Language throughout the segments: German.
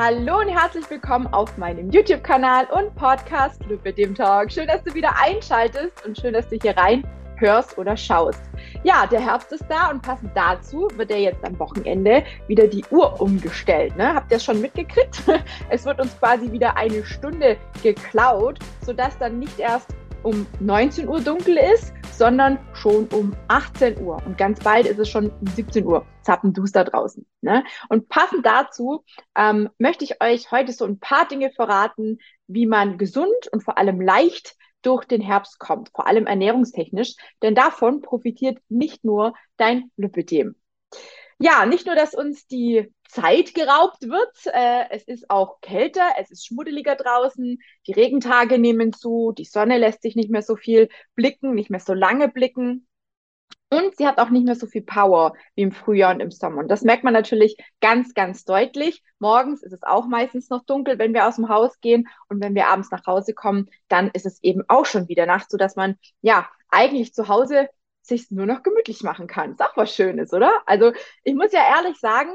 Hallo und herzlich willkommen auf meinem YouTube-Kanal und Podcast Club mit dem Talk. Schön, dass du wieder einschaltest und schön, dass du hier rein hörst oder schaust. Ja, der Herbst ist da und passend dazu wird er jetzt am Wochenende wieder die Uhr umgestellt. Ne? Habt ihr das schon mitgekriegt? Es wird uns quasi wieder eine Stunde geklaut, sodass dann nicht erst um 19 Uhr dunkel ist, sondern schon um 18 Uhr. Und ganz bald ist es schon um 17 Uhr. Zappenduster draußen. Ne? Und passend dazu ähm, möchte ich euch heute so ein paar Dinge verraten, wie man gesund und vor allem leicht durch den Herbst kommt, vor allem ernährungstechnisch, denn davon profitiert nicht nur dein Lipödem. Ja, nicht nur, dass uns die Zeit geraubt wird, äh, es ist auch kälter, es ist schmuddeliger draußen, die Regentage nehmen zu, die Sonne lässt sich nicht mehr so viel blicken, nicht mehr so lange blicken. Und sie hat auch nicht mehr so viel Power wie im Frühjahr und im Sommer. Und das merkt man natürlich ganz, ganz deutlich. Morgens ist es auch meistens noch dunkel, wenn wir aus dem Haus gehen. Und wenn wir abends nach Hause kommen, dann ist es eben auch schon wieder Nacht, sodass man ja eigentlich zu Hause sich nur noch gemütlich machen kann. Ist auch was Schönes, oder? Also ich muss ja ehrlich sagen,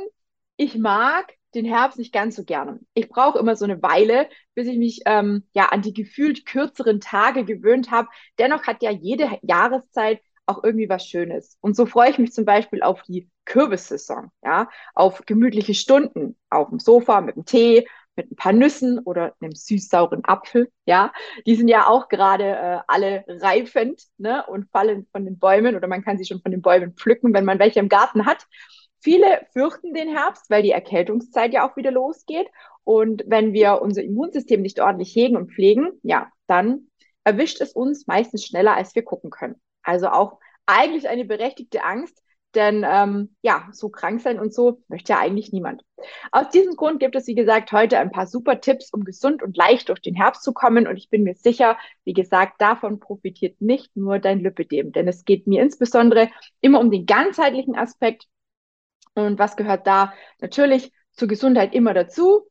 ich mag den Herbst nicht ganz so gerne. Ich brauche immer so eine Weile, bis ich mich ähm, ja an die gefühlt kürzeren Tage gewöhnt habe. Dennoch hat ja jede Jahreszeit auch irgendwie was Schönes. Und so freue ich mich zum Beispiel auf die Kürbissaison, ja, auf gemütliche Stunden auf dem Sofa mit dem Tee, mit ein paar Nüssen oder einem süß-sauren Apfel, ja. Die sind ja auch gerade äh, alle reifend, ne, und fallen von den Bäumen oder man kann sie schon von den Bäumen pflücken, wenn man welche im Garten hat. Viele fürchten den Herbst, weil die Erkältungszeit ja auch wieder losgeht. Und wenn wir unser Immunsystem nicht ordentlich hegen und pflegen, ja, dann erwischt es uns meistens schneller, als wir gucken können. Also auch eigentlich eine berechtigte Angst, denn ähm, ja, so krank sein und so möchte ja eigentlich niemand. Aus diesem Grund gibt es, wie gesagt, heute ein paar super Tipps, um gesund und leicht durch den Herbst zu kommen. Und ich bin mir sicher, wie gesagt, davon profitiert nicht nur dein Lipidem, denn es geht mir insbesondere immer um den ganzheitlichen Aspekt. Und was gehört da natürlich zur Gesundheit immer dazu?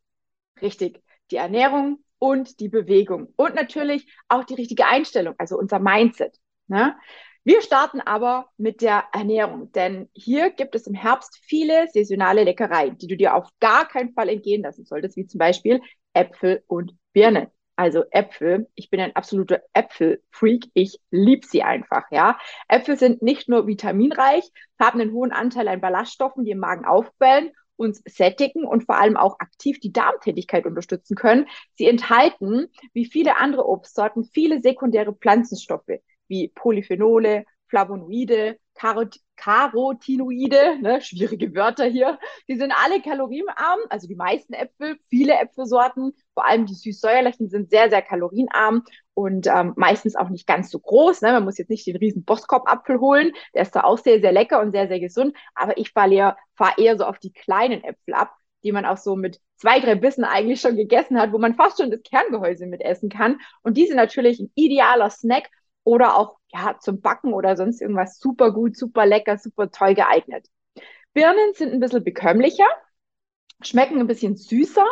Richtig, die Ernährung und die Bewegung und natürlich auch die richtige Einstellung, also unser Mindset. Ne? Wir starten aber mit der Ernährung, denn hier gibt es im Herbst viele saisonale Leckereien, die du dir auf gar keinen Fall entgehen lassen solltest, wie zum Beispiel Äpfel und Birnen. Also Äpfel, ich bin ein absoluter Äpfelfreak, ich liebe sie einfach, ja. Äpfel sind nicht nur vitaminreich, haben einen hohen Anteil an Ballaststoffen, die im Magen aufquellen, uns sättigen und vor allem auch aktiv die Darmtätigkeit unterstützen können. Sie enthalten, wie viele andere Obstsorten, viele sekundäre Pflanzenstoffe, wie Polyphenole, Flavonoide, Karot Carotinoide, ne, schwierige Wörter hier. Die sind alle kalorienarm, also die meisten Äpfel, viele Äpfelsorten, vor allem die süß-säuerlichen sind sehr, sehr kalorienarm und ähm, meistens auch nicht ganz so groß. Ne? Man muss jetzt nicht den riesen Boskop-Apfel holen, der ist da auch sehr, sehr lecker und sehr, sehr gesund, aber ich fahre eher, fahr eher so auf die kleinen Äpfel ab, die man auch so mit zwei, drei Bissen eigentlich schon gegessen hat, wo man fast schon das Kerngehäuse mit essen kann. Und die sind natürlich ein idealer Snack oder auch ja, zum Backen oder sonst irgendwas super gut, super lecker, super toll geeignet. Birnen sind ein bisschen bekömmlicher, schmecken ein bisschen süßer,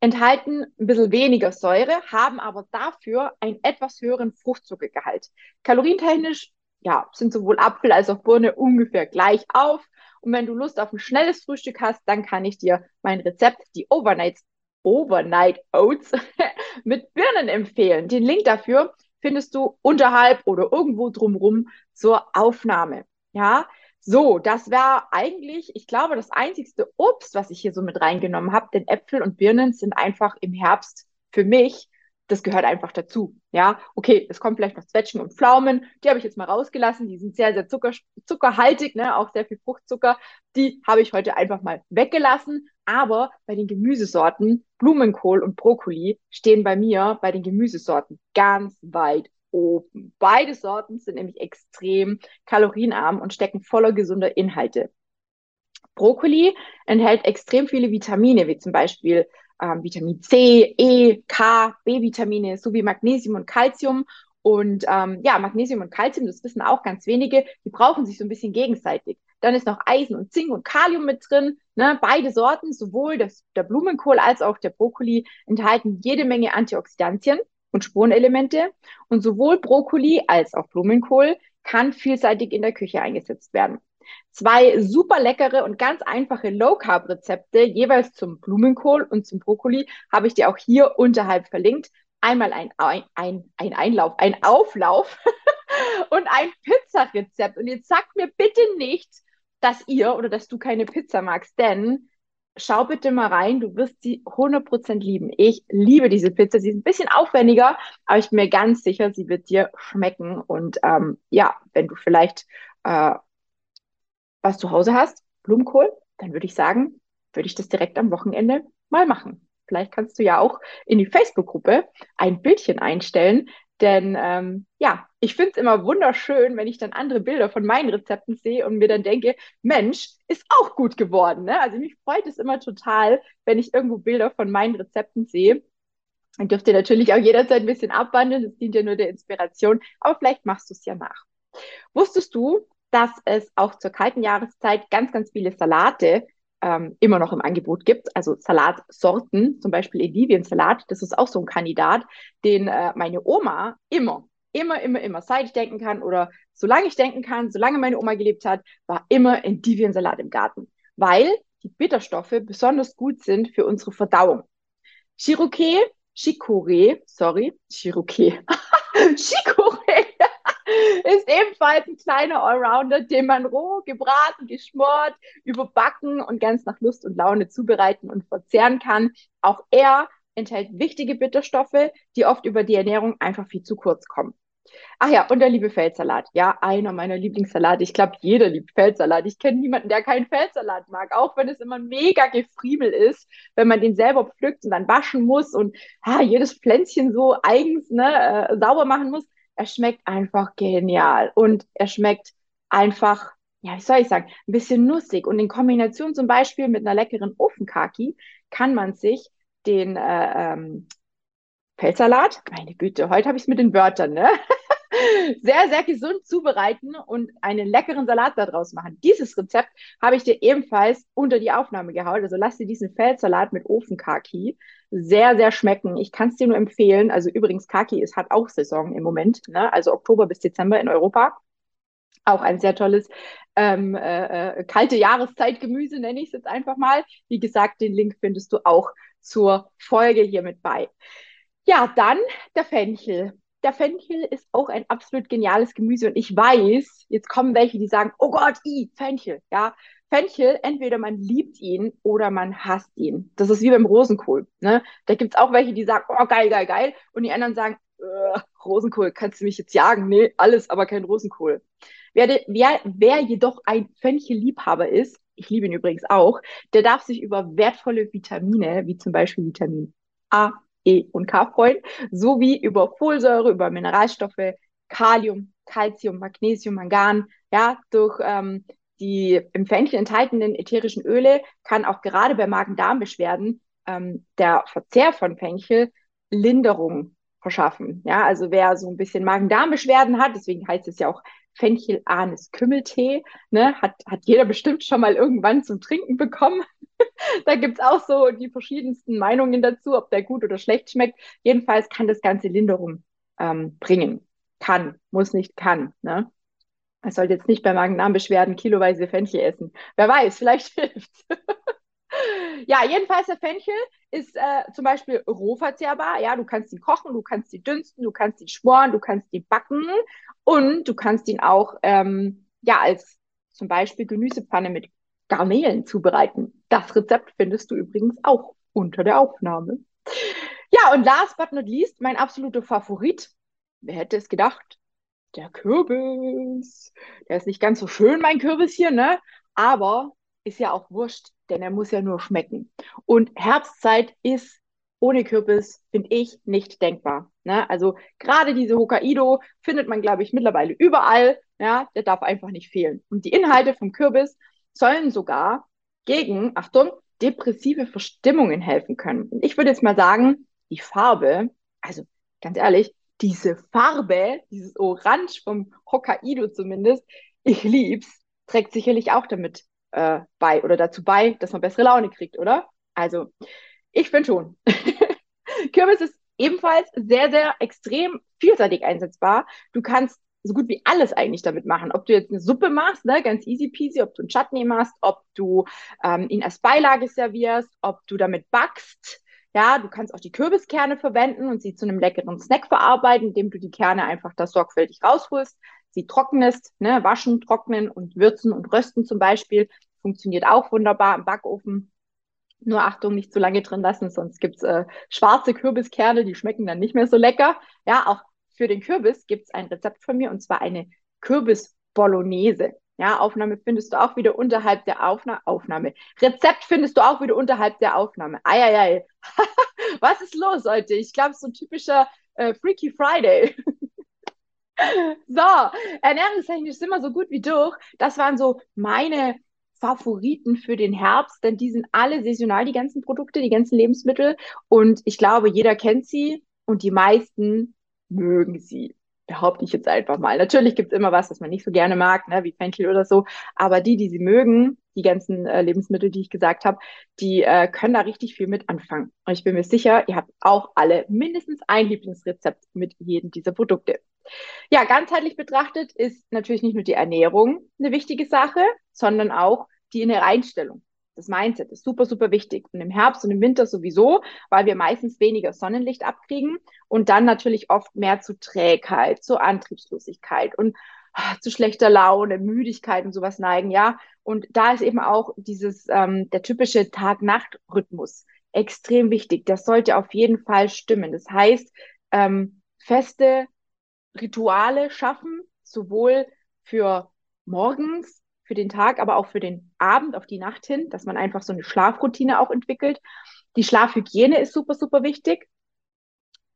enthalten ein bisschen weniger Säure, haben aber dafür einen etwas höheren Fruchtzuckergehalt. Kalorientechnisch ja, sind sowohl Apfel als auch Birne ungefähr gleich auf. Und wenn du Lust auf ein schnelles Frühstück hast, dann kann ich dir mein Rezept, die Overnight, Overnight Oats mit Birnen empfehlen. Den Link dafür findest du unterhalb oder irgendwo drumrum zur Aufnahme. Ja, so, das wäre eigentlich, ich glaube, das einzigste Obst, was ich hier so mit reingenommen habe, denn Äpfel und Birnen sind einfach im Herbst für mich das gehört einfach dazu. Ja, okay, es kommen vielleicht noch Zwetschgen und Pflaumen, die habe ich jetzt mal rausgelassen, die sind sehr, sehr zucker, zuckerhaltig, ne? auch sehr viel Fruchtzucker, die habe ich heute einfach mal weggelassen. Aber bei den Gemüsesorten, Blumenkohl und Brokkoli stehen bei mir bei den Gemüsesorten ganz weit oben. Beide Sorten sind nämlich extrem kalorienarm und stecken voller gesunder Inhalte. Brokkoli enthält extrem viele Vitamine, wie zum Beispiel ähm, Vitamin C, E, K, B-Vitamine sowie Magnesium und Calcium. Und ähm, ja, Magnesium und Calcium, das wissen auch ganz wenige, die brauchen sich so ein bisschen gegenseitig. Dann ist noch Eisen und Zink und Kalium mit drin. Ne? Beide Sorten, sowohl das, der Blumenkohl als auch der Brokkoli, enthalten jede Menge Antioxidantien und Spurenelemente. Und sowohl Brokkoli als auch Blumenkohl kann vielseitig in der Küche eingesetzt werden. Zwei super leckere und ganz einfache Low-Carb-Rezepte, jeweils zum Blumenkohl und zum Brokkoli, habe ich dir auch hier unterhalb verlinkt. Einmal ein, ein, ein, ein Einlauf, ein Auflauf und ein Pizzarezept. Und jetzt sagt mir bitte nicht, dass ihr oder dass du keine Pizza magst, denn schau bitte mal rein, du wirst sie 100% lieben. Ich liebe diese Pizza, sie ist ein bisschen aufwendiger, aber ich bin mir ganz sicher, sie wird dir schmecken. Und ähm, ja, wenn du vielleicht äh, was zu Hause hast, Blumenkohl, dann würde ich sagen, würde ich das direkt am Wochenende mal machen. Vielleicht kannst du ja auch in die Facebook-Gruppe ein Bildchen einstellen, denn ähm, ja, ich finde es immer wunderschön, wenn ich dann andere Bilder von meinen Rezepten sehe und mir dann denke, Mensch, ist auch gut geworden. Ne? Also mich freut es immer total, wenn ich irgendwo Bilder von meinen Rezepten sehe. Dann dürft ihr natürlich auch jederzeit ein bisschen abwandeln, das dient ja nur der Inspiration, aber vielleicht machst du es ja nach. Wusstest du, dass es auch zur kalten Jahreszeit ganz, ganz viele Salate ähm, immer noch im Angebot gibt. Also Salatsorten, zum Beispiel Endiviensalat, das ist auch so ein Kandidat, den äh, meine Oma immer, immer, immer, immer, seit ich denken kann oder solange ich denken kann, solange meine Oma gelebt hat, war immer Endiviensalat im Garten, weil die Bitterstoffe besonders gut sind für unsere Verdauung. Chiroquet, Chicorée, sorry, Chiroquet, Chicorée ist ebenfalls ein kleiner Allrounder, den man roh, gebraten, geschmort, überbacken und ganz nach Lust und Laune zubereiten und verzehren kann. Auch er enthält wichtige Bitterstoffe, die oft über die Ernährung einfach viel zu kurz kommen. Ach ja, und der liebe Feldsalat. Ja, einer meiner Lieblingssalate. Ich glaube, jeder liebt Feldsalat. Ich kenne niemanden, der keinen Feldsalat mag, auch wenn es immer mega gefriemel ist, wenn man den selber pflückt und dann waschen muss und ah, jedes Pflänzchen so eigens ne, äh, sauber machen muss er schmeckt einfach genial und er schmeckt einfach, ja, wie soll ich sagen, ein bisschen nussig. Und in Kombination zum Beispiel mit einer leckeren Ofenkaki kann man sich den äh, ähm, Feldsalat, meine Güte, heute habe ich es mit den Wörtern, ne? sehr, sehr gesund zubereiten und einen leckeren Salat daraus machen. Dieses Rezept habe ich dir ebenfalls unter die Aufnahme gehauen. Also lass dir diesen Feldsalat mit Ofenkaki sehr, sehr schmecken. Ich kann es dir nur empfehlen. Also übrigens, Kaki ist, hat auch Saison im Moment, ne? also Oktober bis Dezember in Europa. Auch ein sehr tolles ähm, äh, äh kalte Jahreszeitgemüse, nenne ich es jetzt einfach mal. Wie gesagt, den Link findest du auch zur Folge hier mit bei. Ja, dann der Fenchel der Fenchel ist auch ein absolut geniales Gemüse und ich weiß, jetzt kommen welche, die sagen, oh Gott, i, Fenchel, ja. Fenchel, entweder man liebt ihn oder man hasst ihn. Das ist wie beim Rosenkohl. Ne? Da gibt es auch welche, die sagen, oh geil, geil, geil. Und die anderen sagen, äh, Rosenkohl, kannst du mich jetzt jagen? Nee, alles, aber kein Rosenkohl. Wer, wer, wer jedoch ein Fenchel-Liebhaber ist, ich liebe ihn übrigens auch, der darf sich über wertvolle Vitamine, wie zum Beispiel Vitamin A, E und K freuen, sowie über Folsäure, über Mineralstoffe, Kalium, Calcium, Magnesium, Mangan. Ja, durch ähm, die im Fenchel enthaltenen ätherischen Öle kann auch gerade bei Magen-Darm-Beschwerden ähm, der Verzehr von Fenchel Linderung verschaffen. Ja, also wer so ein bisschen Magen-Darm-Beschwerden hat, deswegen heißt es ja auch Fenchel Anis Kümmeltee, ne, hat, hat jeder bestimmt schon mal irgendwann zum Trinken bekommen. da gibt es auch so die verschiedensten Meinungen dazu, ob der gut oder schlecht schmeckt. Jedenfalls kann das Ganze Linderung ähm, bringen. Kann, muss nicht, kann. Ne? Man sollte jetzt nicht bei Magen-Darm-Beschwerden kiloweise Fenchel essen. Wer weiß, vielleicht hilft Ja, jedenfalls der Fenchel ist äh, zum Beispiel roh verzehrbar. Ja, du kannst ihn kochen, du kannst ihn dünsten, du kannst ihn schmoren, du kannst ihn backen und du kannst ihn auch ähm, ja als zum Beispiel Gemüsepfanne mit Garnelen zubereiten. Das Rezept findest du übrigens auch unter der Aufnahme. Ja, und last but not least, mein absoluter Favorit. Wer hätte es gedacht? Der Kürbis. Der ist nicht ganz so schön, mein Kürbis hier, ne? Aber ist ja auch wurscht, denn er muss ja nur schmecken. Und Herbstzeit ist ohne Kürbis, finde ich, nicht denkbar. Ne? Also gerade diese Hokkaido findet man, glaube ich, mittlerweile überall. Ja, der darf einfach nicht fehlen. Und die Inhalte vom Kürbis sollen sogar gegen, Achtung, depressive Verstimmungen helfen können. Und ich würde jetzt mal sagen, die Farbe, also ganz ehrlich, diese Farbe, dieses Orange vom Hokkaido zumindest, ich lieb's, trägt sicherlich auch damit äh, bei oder dazu bei, dass man bessere Laune kriegt, oder? Also, ich finde schon. Kürbis ist ebenfalls sehr, sehr extrem vielseitig einsetzbar. Du kannst so gut wie alles eigentlich damit machen. Ob du jetzt eine Suppe machst, ne, ganz easy peasy, ob du einen Chutney machst, ob du ähm, ihn als Beilage servierst, ob du damit backst. Ja, du kannst auch die Kürbiskerne verwenden und sie zu einem leckeren Snack verarbeiten, indem du die Kerne einfach da sorgfältig rausholst, sie trocknest, ne, waschen, trocknen und würzen und rösten zum Beispiel. Funktioniert auch wunderbar im Backofen. Nur Achtung, nicht zu lange drin lassen, sonst gibt's äh, schwarze Kürbiskerne, die schmecken dann nicht mehr so lecker. Ja, auch für den Kürbis gibt's ein Rezept von mir und zwar eine Kürbis-Bolognese. Ja, Aufnahme findest du auch wieder unterhalb der Aufna Aufnahme. Rezept findest du auch wieder unterhalb der Aufnahme. Eieiei. Was ist los heute? Ich glaube, so ein typischer äh, Freaky Friday. so, ernährungstechnisch sind wir so gut wie durch. Das waren so meine Favoriten für den Herbst, denn die sind alle saisonal, die ganzen Produkte, die ganzen Lebensmittel. Und ich glaube, jeder kennt sie und die meisten mögen sie. Behaupte ich jetzt einfach mal. Natürlich gibt es immer was, das man nicht so gerne mag, ne, wie Fenchel oder so. Aber die, die sie mögen, die ganzen äh, Lebensmittel, die ich gesagt habe, die äh, können da richtig viel mit anfangen. Und ich bin mir sicher, ihr habt auch alle mindestens ein Lieblingsrezept mit jedem dieser Produkte. Ja, ganzheitlich betrachtet ist natürlich nicht nur die Ernährung eine wichtige Sache, sondern auch die innere Einstellung. Das Mindset ist super, super wichtig. Und im Herbst und im Winter sowieso, weil wir meistens weniger Sonnenlicht abkriegen und dann natürlich oft mehr zu Trägheit, zu Antriebslosigkeit und ah, zu schlechter Laune, Müdigkeit und sowas neigen, ja. Und da ist eben auch dieses, ähm, der typische Tag-Nacht-Rhythmus extrem wichtig. Das sollte auf jeden Fall stimmen. Das heißt, ähm, feste Rituale schaffen, sowohl für morgens, für den Tag, aber auch für den Abend, auf die Nacht hin, dass man einfach so eine Schlafroutine auch entwickelt. Die Schlafhygiene ist super, super wichtig.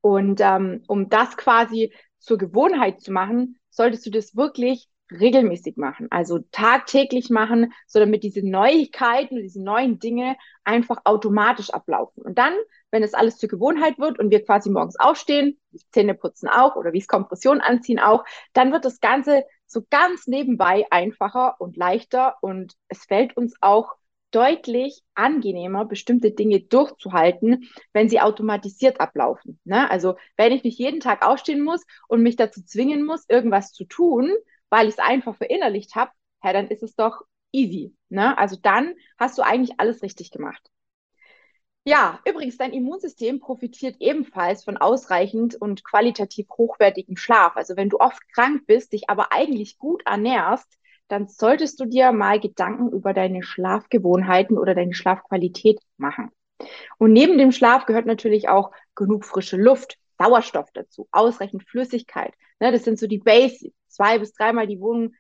Und ähm, um das quasi zur Gewohnheit zu machen, solltest du das wirklich regelmäßig machen, also tagtäglich machen, so damit diese Neuigkeiten, diese neuen Dinge einfach automatisch ablaufen. Und dann, wenn es alles zur Gewohnheit wird und wir quasi morgens aufstehen, die Zähne putzen auch oder wie es Kompression anziehen auch, dann wird das Ganze so ganz nebenbei einfacher und leichter und es fällt uns auch deutlich angenehmer, bestimmte Dinge durchzuhalten, wenn sie automatisiert ablaufen. Ne? Also wenn ich nicht jeden Tag aufstehen muss und mich dazu zwingen muss, irgendwas zu tun, weil ich es einfach verinnerlicht habe, ja, dann ist es doch easy. Ne? Also dann hast du eigentlich alles richtig gemacht. Ja, übrigens, dein Immunsystem profitiert ebenfalls von ausreichend und qualitativ hochwertigem Schlaf. Also wenn du oft krank bist, dich aber eigentlich gut ernährst, dann solltest du dir mal Gedanken über deine Schlafgewohnheiten oder deine Schlafqualität machen. Und neben dem Schlaf gehört natürlich auch genug frische Luft, Sauerstoff dazu, ausreichend Flüssigkeit. Ne, das sind so die Basics. Zwei bis dreimal die Wohnung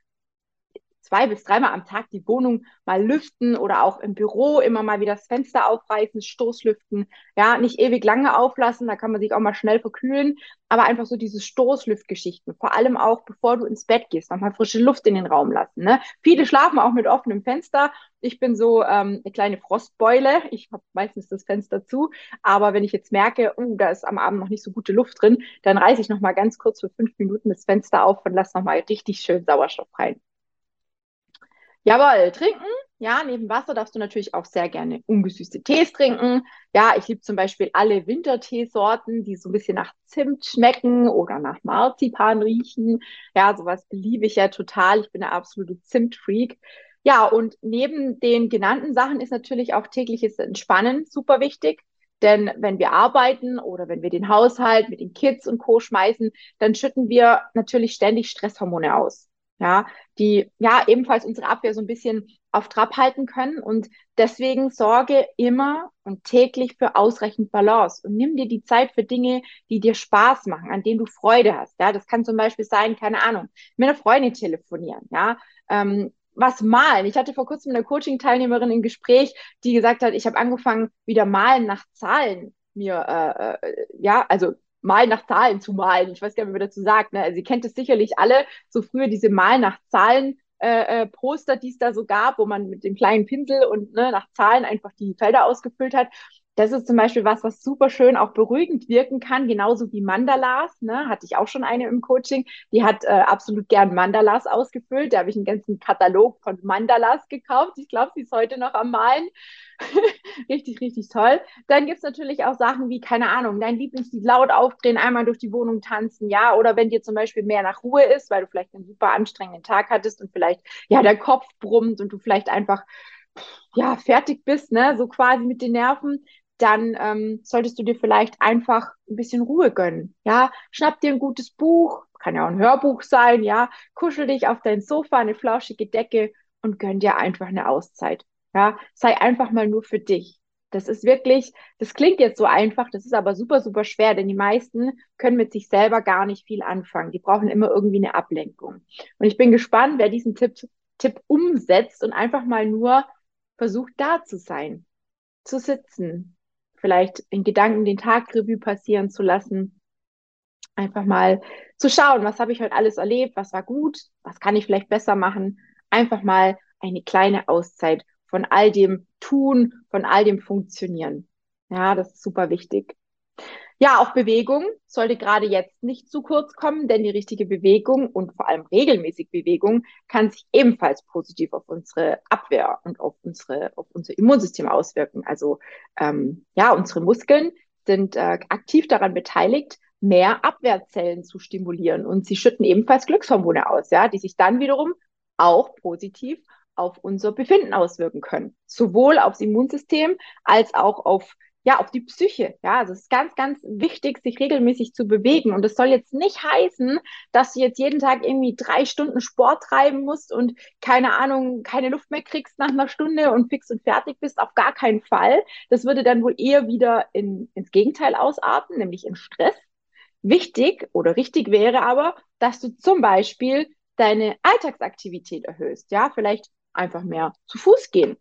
zwei bis dreimal am Tag die Wohnung mal lüften oder auch im Büro immer mal wieder das Fenster aufreißen, Stoßlüften. Ja, nicht ewig lange auflassen, da kann man sich auch mal schnell verkühlen, aber einfach so diese Stoßlüftgeschichten. Vor allem auch, bevor du ins Bett gehst, nochmal frische Luft in den Raum lassen. Ne? Viele schlafen auch mit offenem Fenster. Ich bin so ähm, eine kleine Frostbeule. Ich habe meistens das Fenster zu. Aber wenn ich jetzt merke, uh, da ist am Abend noch nicht so gute Luft drin, dann reiße ich nochmal ganz kurz für fünf Minuten das Fenster auf und lasse nochmal richtig schön Sauerstoff rein. Jawohl, trinken. Ja, neben Wasser darfst du natürlich auch sehr gerne ungesüßte Tees trinken. Ja, ich liebe zum Beispiel alle Winterteesorten, die so ein bisschen nach Zimt schmecken oder nach Marzipan riechen. Ja, sowas liebe ich ja total. Ich bin eine absolute Zimtfreak. Ja, und neben den genannten Sachen ist natürlich auch tägliches Entspannen super wichtig. Denn wenn wir arbeiten oder wenn wir den Haushalt mit den Kids und Co. schmeißen, dann schütten wir natürlich ständig Stresshormone aus ja, die ja ebenfalls unsere Abwehr so ein bisschen auf Trab halten können. Und deswegen sorge immer und täglich für ausreichend Balance und nimm dir die Zeit für Dinge, die dir Spaß machen, an denen du Freude hast. Ja, das kann zum Beispiel sein, keine Ahnung, mit einer Freundin telefonieren, ja, ähm, was malen. Ich hatte vor kurzem eine Coaching-Teilnehmerin im Gespräch, die gesagt hat, ich habe angefangen, wieder malen nach Zahlen mir, äh, äh, ja, also mal nach Zahlen zu malen. Ich weiß gar nicht, wie man dazu sagt. Ne? Also ihr kennt es sicherlich alle, so früher diese Mal nach Zahlen äh, äh, Poster, die es da so gab, wo man mit dem kleinen Pinsel und ne, nach Zahlen einfach die Felder ausgefüllt hat. Das ist zum Beispiel was, was super schön auch beruhigend wirken kann, genauso wie Mandalas. Ne? Hatte ich auch schon eine im Coaching, die hat äh, absolut gern Mandalas ausgefüllt. Da habe ich einen ganzen Katalog von Mandalas gekauft. Ich glaube, sie ist heute noch am Malen. richtig, richtig toll. Dann gibt es natürlich auch Sachen wie, keine Ahnung, dein Lieblingslied laut aufdrehen, einmal durch die Wohnung tanzen, ja, oder wenn dir zum Beispiel mehr nach Ruhe ist, weil du vielleicht einen super anstrengenden Tag hattest und vielleicht, ja, der Kopf brummt und du vielleicht einfach, ja, fertig bist, ne, so quasi mit den Nerven, dann ähm, solltest du dir vielleicht einfach ein bisschen Ruhe gönnen. Ja, schnapp dir ein gutes Buch, kann ja auch ein Hörbuch sein, ja, kuschel dich auf dein Sofa, eine flauschige Decke und gönn dir einfach eine Auszeit. Ja, sei einfach mal nur für dich. Das ist wirklich, das klingt jetzt so einfach, das ist aber super, super schwer, denn die meisten können mit sich selber gar nicht viel anfangen. Die brauchen immer irgendwie eine Ablenkung. Und ich bin gespannt, wer diesen Tipp, Tipp umsetzt und einfach mal nur versucht, da zu sein, zu sitzen, vielleicht in Gedanken den Tag Revue passieren zu lassen, einfach mal zu schauen, was habe ich heute alles erlebt, was war gut, was kann ich vielleicht besser machen, einfach mal eine kleine Auszeit von all dem Tun, von all dem Funktionieren. Ja, das ist super wichtig. Ja, auch Bewegung sollte gerade jetzt nicht zu kurz kommen, denn die richtige Bewegung und vor allem regelmäßig Bewegung kann sich ebenfalls positiv auf unsere Abwehr und auf unsere auf unser Immunsystem auswirken. Also ähm, ja, unsere Muskeln sind äh, aktiv daran beteiligt, mehr Abwehrzellen zu stimulieren und sie schütten ebenfalls Glückshormone aus, ja, die sich dann wiederum auch positiv auf unser Befinden auswirken können. Sowohl aufs Immunsystem als auch auf ja, auf die Psyche. Ja, also es ist ganz, ganz wichtig, sich regelmäßig zu bewegen. Und das soll jetzt nicht heißen, dass du jetzt jeden Tag irgendwie drei Stunden Sport treiben musst und keine Ahnung, keine Luft mehr kriegst nach einer Stunde und fix und fertig bist. Auf gar keinen Fall. Das würde dann wohl eher wieder in, ins Gegenteil ausarten, nämlich in Stress. Wichtig oder richtig wäre aber, dass du zum Beispiel deine Alltagsaktivität erhöhst. Ja, vielleicht einfach mehr zu Fuß gehen.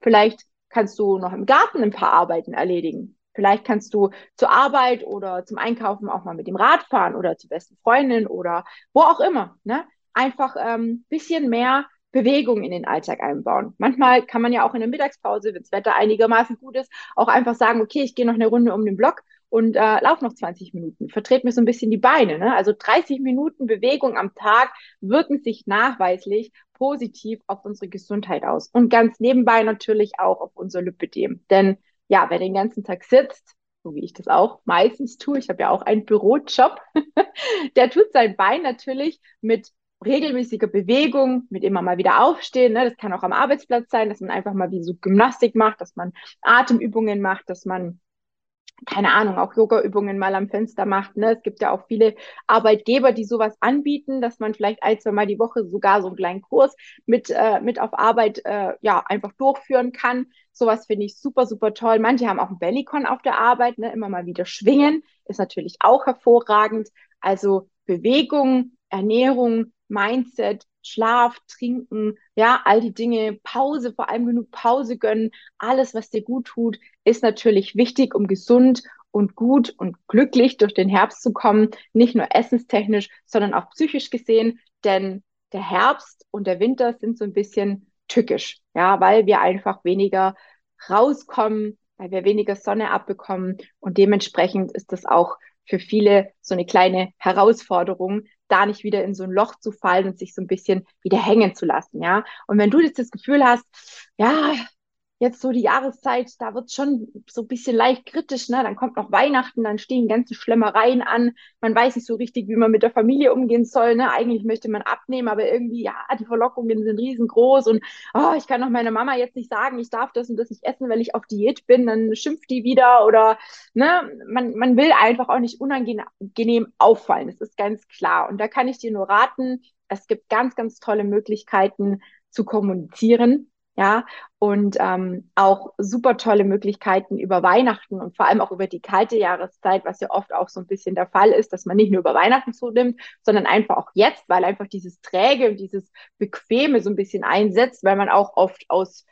Vielleicht kannst du noch im Garten ein paar Arbeiten erledigen. Vielleicht kannst du zur Arbeit oder zum Einkaufen auch mal mit dem Rad fahren oder zur besten Freundin oder wo auch immer. Ne? Einfach ein ähm, bisschen mehr Bewegung in den Alltag einbauen. Manchmal kann man ja auch in der Mittagspause, wenn das Wetter einigermaßen gut ist, auch einfach sagen, okay, ich gehe noch eine Runde um den Block und äh, lauf noch 20 Minuten. Vertret mir so ein bisschen die Beine. Ne? Also 30 Minuten Bewegung am Tag wirken sich nachweislich positiv auf unsere Gesundheit aus. Und ganz nebenbei natürlich auch auf unser Lipidem. Denn ja, wer den ganzen Tag sitzt, so wie ich das auch meistens tue, ich habe ja auch einen Bürojob, der tut sein Bein natürlich mit regelmäßiger Bewegung, mit immer mal wieder aufstehen. Ne? Das kann auch am Arbeitsplatz sein, dass man einfach mal wie so Gymnastik macht, dass man Atemübungen macht, dass man keine Ahnung, auch Yoga-Übungen mal am Fenster macht. Ne? Es gibt ja auch viele Arbeitgeber, die sowas anbieten, dass man vielleicht ein, zwei Mal die Woche sogar so einen kleinen Kurs mit, äh, mit auf Arbeit äh, ja einfach durchführen kann. Sowas finde ich super, super toll. Manche haben auch ein Bellycon auf der Arbeit, ne? immer mal wieder schwingen, ist natürlich auch hervorragend. Also Bewegung, Ernährung, Mindset, Schlaf, Trinken, ja, all die Dinge, Pause, vor allem genug Pause gönnen, alles, was dir gut tut, ist natürlich wichtig, um gesund und gut und glücklich durch den Herbst zu kommen, nicht nur essenstechnisch, sondern auch psychisch gesehen, denn der Herbst und der Winter sind so ein bisschen tückisch, ja, weil wir einfach weniger rauskommen, weil wir weniger Sonne abbekommen. Und dementsprechend ist das auch für viele so eine kleine Herausforderung, da nicht wieder in so ein Loch zu fallen und sich so ein bisschen wieder hängen zu lassen, ja. Und wenn du jetzt das Gefühl hast, ja, jetzt so die Jahreszeit, da wird schon so ein bisschen leicht kritisch, ne? Dann kommt noch Weihnachten, dann stehen ganze Schlemmereien an. Man weiß nicht so richtig, wie man mit der Familie umgehen soll, ne? Eigentlich möchte man abnehmen, aber irgendwie, ja, die Verlockungen sind riesengroß und oh, ich kann doch meiner Mama jetzt nicht sagen, ich darf das und das nicht essen, weil ich auf Diät bin, dann schimpft die wieder oder, ne? Man, man will einfach auch nicht unangenehm auffallen, das ist ganz klar. Und da kann ich dir nur raten, es gibt ganz, ganz tolle Möglichkeiten zu kommunizieren ja, und ähm, auch super tolle Möglichkeiten über Weihnachten und vor allem auch über die kalte Jahreszeit, was ja oft auch so ein bisschen der Fall ist, dass man nicht nur über Weihnachten zunimmt, sondern einfach auch jetzt, weil einfach dieses Träge und dieses Bequeme so ein bisschen einsetzt, weil man auch oft aus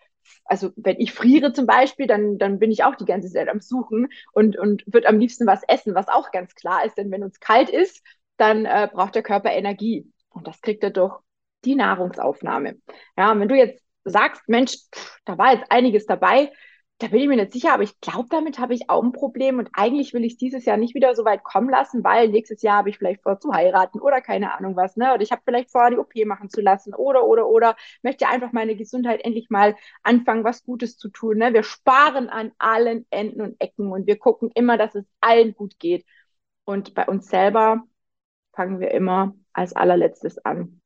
also wenn ich friere zum Beispiel, dann, dann bin ich auch die ganze Zeit am Suchen und, und würde am liebsten was essen, was auch ganz klar ist, denn wenn uns kalt ist, dann äh, braucht der Körper Energie und das kriegt er durch die Nahrungsaufnahme. Ja, und wenn du jetzt sagst, Mensch, pff, da war jetzt einiges dabei, da bin ich mir nicht sicher, aber ich glaube, damit habe ich auch ein Problem und eigentlich will ich es dieses Jahr nicht wieder so weit kommen lassen, weil nächstes Jahr habe ich vielleicht vor zu heiraten oder keine Ahnung was, ne? Oder ich habe vielleicht vor, die OP machen zu lassen oder, oder, oder möchte einfach meine Gesundheit endlich mal anfangen, was Gutes zu tun, ne? Wir sparen an allen Enden und Ecken und wir gucken immer, dass es allen gut geht. Und bei uns selber fangen wir immer als allerletztes an.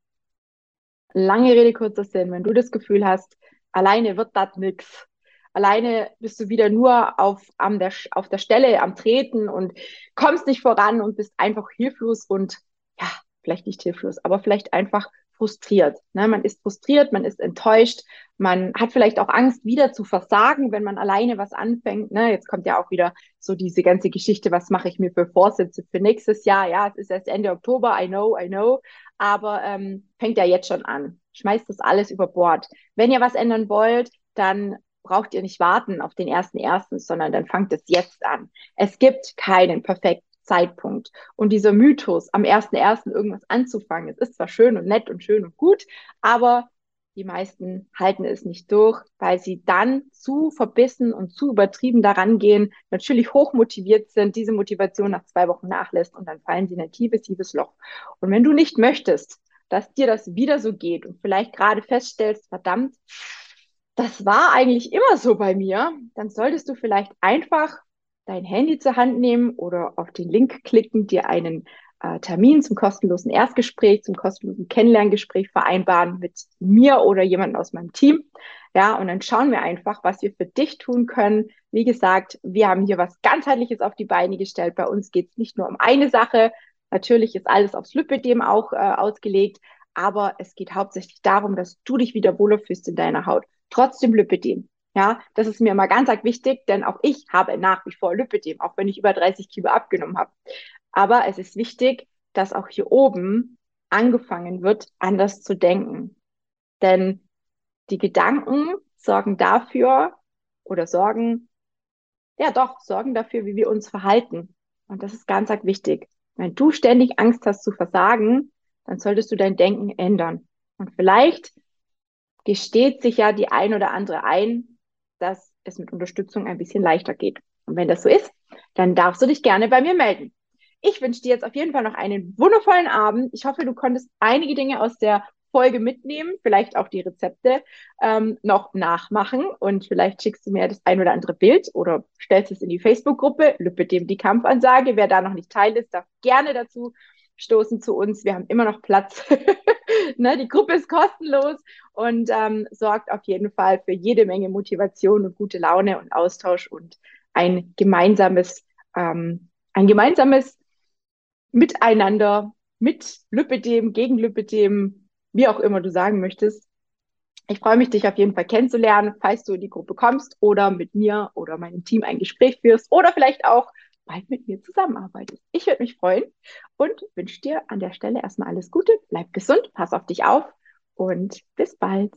Lange Rede, kurzer Sinn. Wenn du das Gefühl hast, alleine wird das nichts, alleine bist du wieder nur auf, am der, auf der Stelle am Treten und kommst nicht voran und bist einfach hilflos und ja, vielleicht nicht hilflos, aber vielleicht einfach frustriert. Ne? Man ist frustriert, man ist enttäuscht, man hat vielleicht auch Angst, wieder zu versagen, wenn man alleine was anfängt. Ne? Jetzt kommt ja auch wieder so diese ganze Geschichte, was mache ich mir für Vorsätze für nächstes Jahr? Ja, es ist erst Ende Oktober, I know, I know, aber ähm, fängt ja jetzt schon an. Schmeißt das alles über Bord. Wenn ihr was ändern wollt, dann braucht ihr nicht warten auf den ersten ersten, sondern dann fangt es jetzt an. Es gibt keinen perfekten Zeitpunkt. Und dieser Mythos, am ersten ersten irgendwas anzufangen, es ist zwar schön und nett und schön und gut, aber die meisten halten es nicht durch, weil sie dann zu verbissen und zu übertrieben daran gehen, natürlich hochmotiviert sind, diese Motivation nach zwei Wochen nachlässt und dann fallen sie in ein tiefes, tiefes Loch. Und wenn du nicht möchtest, dass dir das wieder so geht und vielleicht gerade feststellst, verdammt, das war eigentlich immer so bei mir, dann solltest du vielleicht einfach dein Handy zur Hand nehmen oder auf den Link klicken, dir einen äh, Termin zum kostenlosen Erstgespräch, zum kostenlosen Kennenlerngespräch vereinbaren mit mir oder jemandem aus meinem Team. Ja, und dann schauen wir einfach, was wir für dich tun können. Wie gesagt, wir haben hier was ganzheitliches auf die Beine gestellt. Bei uns geht es nicht nur um eine Sache. Natürlich ist alles aufs Lipidem auch äh, ausgelegt, aber es geht hauptsächlich darum, dass du dich wieder wohler fühlst in deiner Haut trotzdem Lipidem. Ja, das ist mir immer ganz arg wichtig, denn auch ich habe nach wie vor Lipidem, auch wenn ich über 30 Kilo abgenommen habe. Aber es ist wichtig, dass auch hier oben angefangen wird, anders zu denken. Denn die Gedanken sorgen dafür oder sorgen, ja doch, sorgen dafür, wie wir uns verhalten. Und das ist ganz arg wichtig. Wenn du ständig Angst hast zu versagen, dann solltest du dein Denken ändern. Und vielleicht gesteht sich ja die ein oder andere ein, dass es mit Unterstützung ein bisschen leichter geht. Und wenn das so ist, dann darfst du dich gerne bei mir melden. Ich wünsche dir jetzt auf jeden Fall noch einen wundervollen Abend. Ich hoffe, du konntest einige Dinge aus der Folge mitnehmen, vielleicht auch die Rezepte ähm, noch nachmachen und vielleicht schickst du mir das ein oder andere Bild oder stellst es in die Facebook-Gruppe, Lüppe dem die Kampfansage. Wer da noch nicht teil ist, darf gerne dazu stoßen zu uns. Wir haben immer noch Platz. ne, die Gruppe ist kostenlos und ähm, sorgt auf jeden Fall für jede Menge Motivation und gute Laune und Austausch und ein gemeinsames, ähm, ein gemeinsames Miteinander mit Lüppedem, gegen Lüppedem, wie auch immer du sagen möchtest. Ich freue mich, dich auf jeden Fall kennenzulernen, falls du in die Gruppe kommst oder mit mir oder meinem Team ein Gespräch führst oder vielleicht auch bald mit mir zusammenarbeitest. Ich würde mich freuen und wünsche dir an der Stelle erstmal alles Gute. Bleib gesund, pass auf dich auf und bis bald.